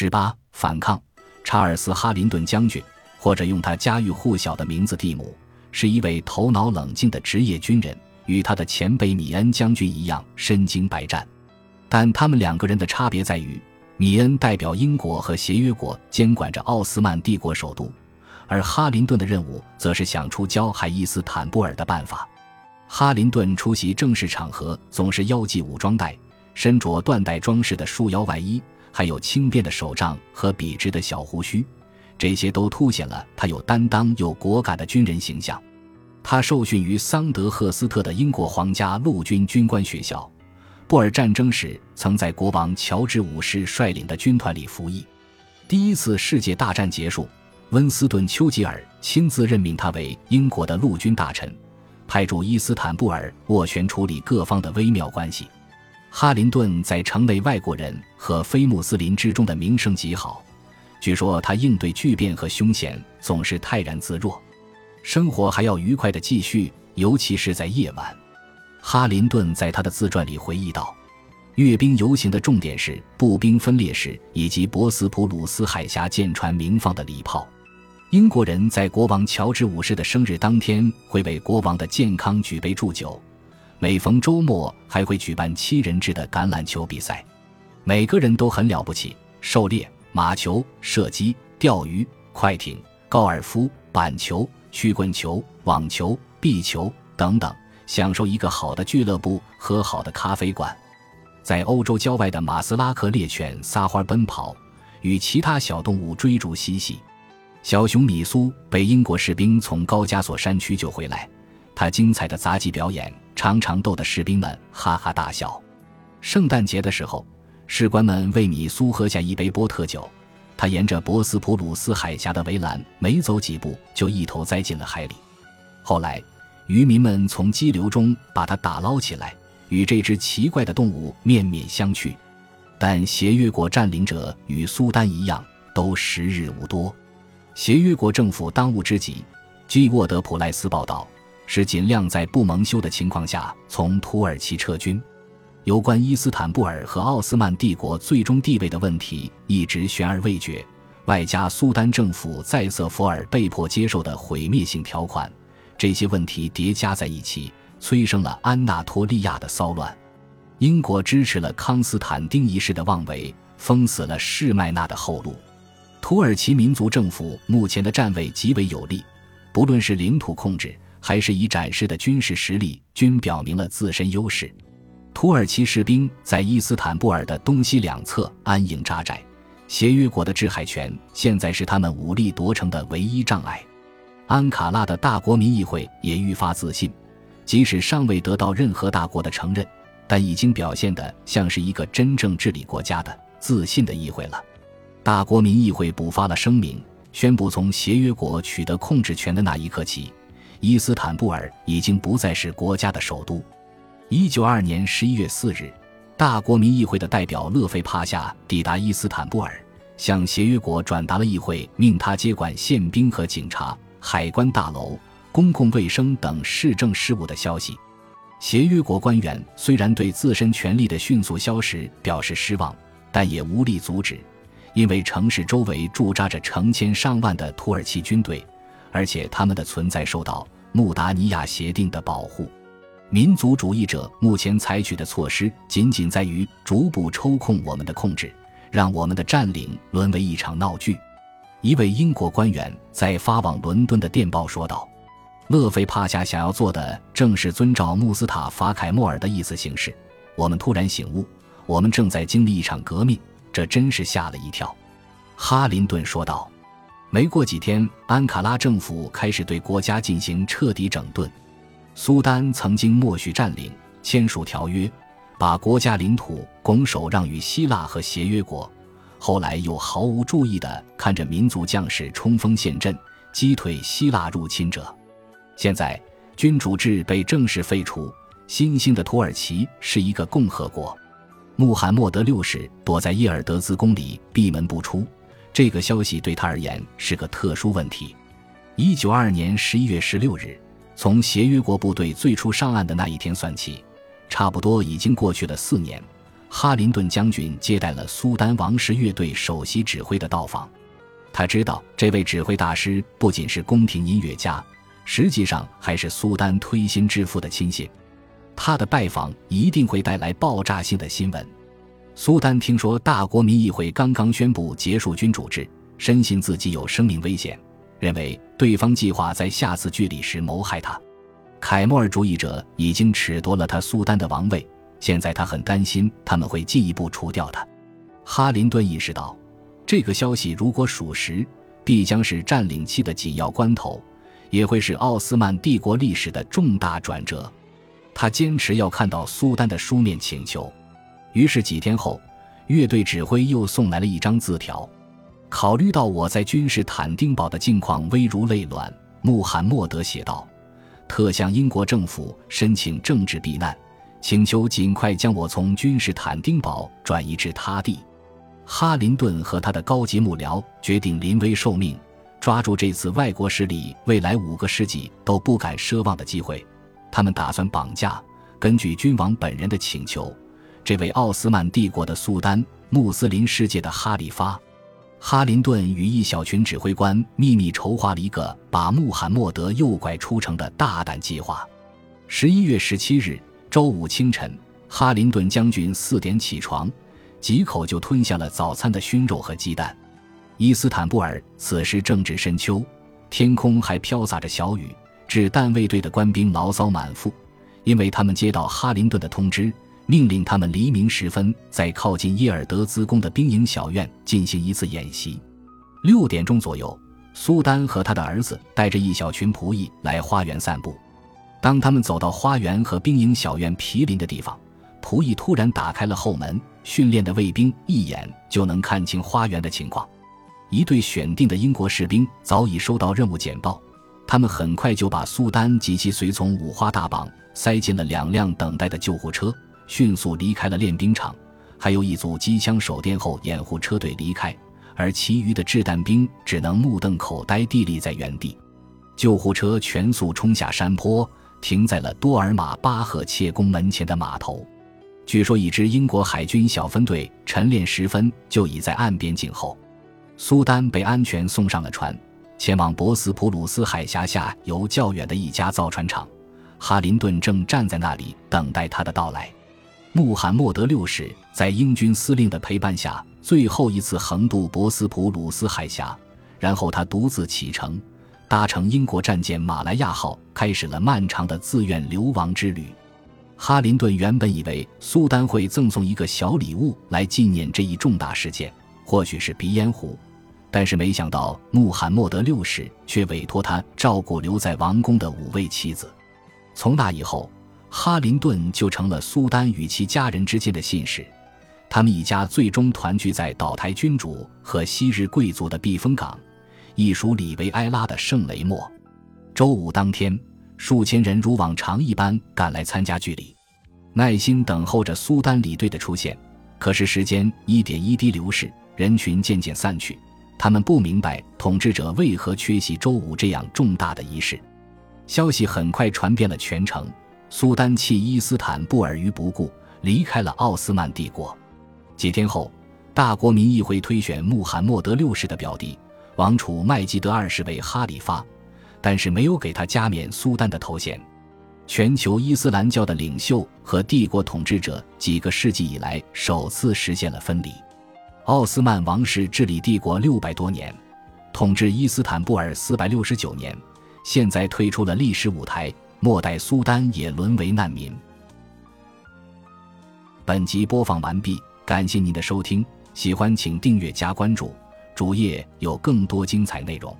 十八，反抗。查尔斯·哈林顿将军，或者用他家喻户晓的名字蒂姆，是一位头脑冷静的职业军人，与他的前辈米恩将军一样身经百战。但他们两个人的差别在于，米恩代表英国和协约国监管着奥斯曼帝国首都，而哈林顿的任务则是想出教海伊斯坦布尔的办法。哈林顿出席正式场合总是腰系武装带，身着缎带装饰的束腰外衣。还有轻便的手杖和笔直的小胡须，这些都凸显了他有担当有果敢的军人形象。他受训于桑德赫斯特的英国皇家陆军军官学校，布尔战争时曾在国王乔治五世率领的军团里服役。第一次世界大战结束，温斯顿·丘吉尔亲自任命他为英国的陆军大臣，派驻伊斯坦布尔斡旋处理各方的微妙关系。哈林顿在城内外国人和非穆斯林之中的名声极好，据说他应对巨变和凶险总是泰然自若，生活还要愉快的继续，尤其是在夜晚。哈林顿在他的自传里回忆道：“阅兵游行的重点是步兵分列式以及博斯普鲁斯海峡舰船鸣放的礼炮。英国人在国王乔治五世的生日当天会为国王的健康举杯祝酒。”每逢周末，还会举办七人制的橄榄球比赛，每个人都很了不起。狩猎、马球、射击、钓鱼、快艇、高尔夫、板球、曲棍球、网球、壁球等等，享受一个好的俱乐部和好的咖啡馆。在欧洲郊外的马斯拉克，猎犬撒欢奔跑，与其他小动物追逐嬉戏。小熊米苏被英国士兵从高加索山区救回来。他精彩的杂技表演常常逗得士兵们哈哈大笑。圣诞节的时候，士官们为米苏喝下一杯波特酒，他沿着博斯普鲁斯海峡的围栏没走几步就一头栽进了海里。后来，渔民们从激流中把他打捞起来，与这只奇怪的动物面面相觑。但协约国占领者与苏丹一样，都时日无多。协约国政府当务之急，据沃德普赖斯报道。是尽量在不蒙羞的情况下从土耳其撤军。有关伊斯坦布尔和奥斯曼帝国最终地位的问题一直悬而未决，外加苏丹政府在瑟弗尔被迫接受的毁灭性条款，这些问题叠加在一起，催生了安纳托利亚的骚乱。英国支持了康斯坦丁一世的妄为，封死了士麦纳的后路。土耳其民族政府目前的站位极为有利，不论是领土控制。还是以展示的军事实力均表明了自身优势。土耳其士兵在伊斯坦布尔的东西两侧安营扎寨，协约国的制海权现在是他们武力夺城的唯一障碍。安卡拉的大国民议会也愈发自信，即使尚未得到任何大国的承认，但已经表现得像是一个真正治理国家的自信的议会了。大国民议会补发了声明，宣布从协约国取得控制权的那一刻起。伊斯坦布尔已经不再是国家的首都。一九二年十一月四日，大国民议会的代表勒费帕夏抵达伊斯坦布尔，向协约国转达了议会命他接管宪兵和警察、海关大楼、公共卫生等市政事务的消息。协约国官员虽然对自身权力的迅速消失表示失望，但也无力阻止，因为城市周围驻扎着成千上万的土耳其军队。而且他们的存在受到穆达尼亚协定的保护。民族主义者目前采取的措施仅仅在于逐步抽空我们的控制，让我们的占领沦为一场闹剧。一位英国官员在发往伦敦的电报说道：“勒菲帕夏想要做的正是遵照穆斯塔法凯莫尔的意思行事。我们突然醒悟，我们正在经历一场革命，这真是吓了一跳。”哈林顿说道。没过几天，安卡拉政府开始对国家进行彻底整顿。苏丹曾经默许占领、签署条约，把国家领土拱手让与希腊和协约国，后来又毫无注意地看着民族将士冲锋陷阵，击退希腊入侵者。现在，君主制被正式废除，新兴的土耳其是一个共和国。穆罕默德六世躲在叶尔德兹宫里闭门不出。这个消息对他而言是个特殊问题。一九二二年十一月十六日，从协约国部队最初上岸的那一天算起，差不多已经过去了四年。哈林顿将军接待了苏丹王室乐队首席指挥的到访。他知道这位指挥大师不仅是宫廷音乐家，实际上还是苏丹推心置腹的亲信。他的拜访一定会带来爆炸性的新闻。苏丹听说大国民议会刚刚宣布结束君主制，深信自己有生命危险，认为对方计划在下次聚礼时谋害他。凯末尔主义者已经褫夺了他苏丹的王位，现在他很担心他们会进一步除掉他。哈林顿意识到。这个消息如果属实，必将是占领期的紧要关头，也会是奥斯曼帝国历史的重大转折。他坚持要看到苏丹的书面请求，于是几天后，乐队指挥又送来了一张字条。考虑到我在君士坦丁堡的境况危如累卵，穆罕默德写道：“特向英国政府申请政治避难，请求尽快将我从君士坦丁堡转移至他地。”哈林顿和他的高级幕僚决定临危受命，抓住这次外国势力未来五个世纪都不敢奢望的机会。他们打算绑架，根据君王本人的请求，这位奥斯曼帝国的苏丹、穆斯林世界的哈里发。哈林顿与一小群指挥官秘密筹划了一个把穆罕默德诱拐出城的大胆计划。十一月十七日周五清晨，哈林顿将军四点起床。几口就吞下了早餐的熏肉和鸡蛋。伊斯坦布尔此时正值深秋，天空还飘洒着小雨，致弹卫队的官兵牢骚满腹，因为他们接到哈林顿的通知，命令他们黎明时分在靠近耶尔德兹宫的兵营小院进行一次演习。六点钟左右，苏丹和他的儿子带着一小群仆役来花园散步。当他们走到花园和兵营小院毗邻的地方，仆役突然打开了后门。训练的卫兵一眼就能看清花园的情况。一队选定的英国士兵早已收到任务简报，他们很快就把苏丹及其随从五花大绑塞进了两辆等待的救护车，迅速离开了练兵场。还有一组机枪手殿后掩护车队离开，而其余的掷弹兵只能目瞪口呆地立在原地。救护车全速冲下山坡，停在了多尔玛巴赫切宫门前的码头。据说，一支英国海军小分队晨练时分就已在岸边静候。苏丹被安全送上了船，前往博斯普鲁斯海峡下游较远的一家造船厂。哈林顿正站在那里等待他的到来。穆罕默德六世在英军司令的陪伴下，最后一次横渡博斯普鲁斯海峡，然后他独自启程，搭乘英国战舰马来亚号，开始了漫长的自愿流亡之旅。哈林顿原本以为苏丹会赠送一个小礼物来纪念这一重大事件，或许是鼻烟壶，但是没想到穆罕默德六世却委托他照顾留在王宫的五位妻子。从那以后，哈林顿就成了苏丹与其家人之间的信使。他们一家最终团聚在岛台君主和昔日贵族的避风港，亦属里维埃拉的圣雷莫。周五当天。数千人如往常一般赶来参加聚礼，耐心等候着苏丹礼队的出现。可是时间一点一滴流逝，人群渐渐散去。他们不明白统治者为何缺席周五这样重大的仪式。消息很快传遍了全城，苏丹弃伊斯坦布尔于不顾，离开了奥斯曼帝国。几天后，大国民议会推选穆罕默德六世的表弟王储麦基德二世为哈里发。但是没有给他加冕苏丹的头衔。全球伊斯兰教的领袖和帝国统治者几个世纪以来首次实现了分离。奥斯曼王室治理帝国六百多年，统治伊斯坦布尔四百六十九年，现在退出了历史舞台，末代苏丹也沦为难民。本集播放完毕，感谢您的收听，喜欢请订阅加关注，主页有更多精彩内容。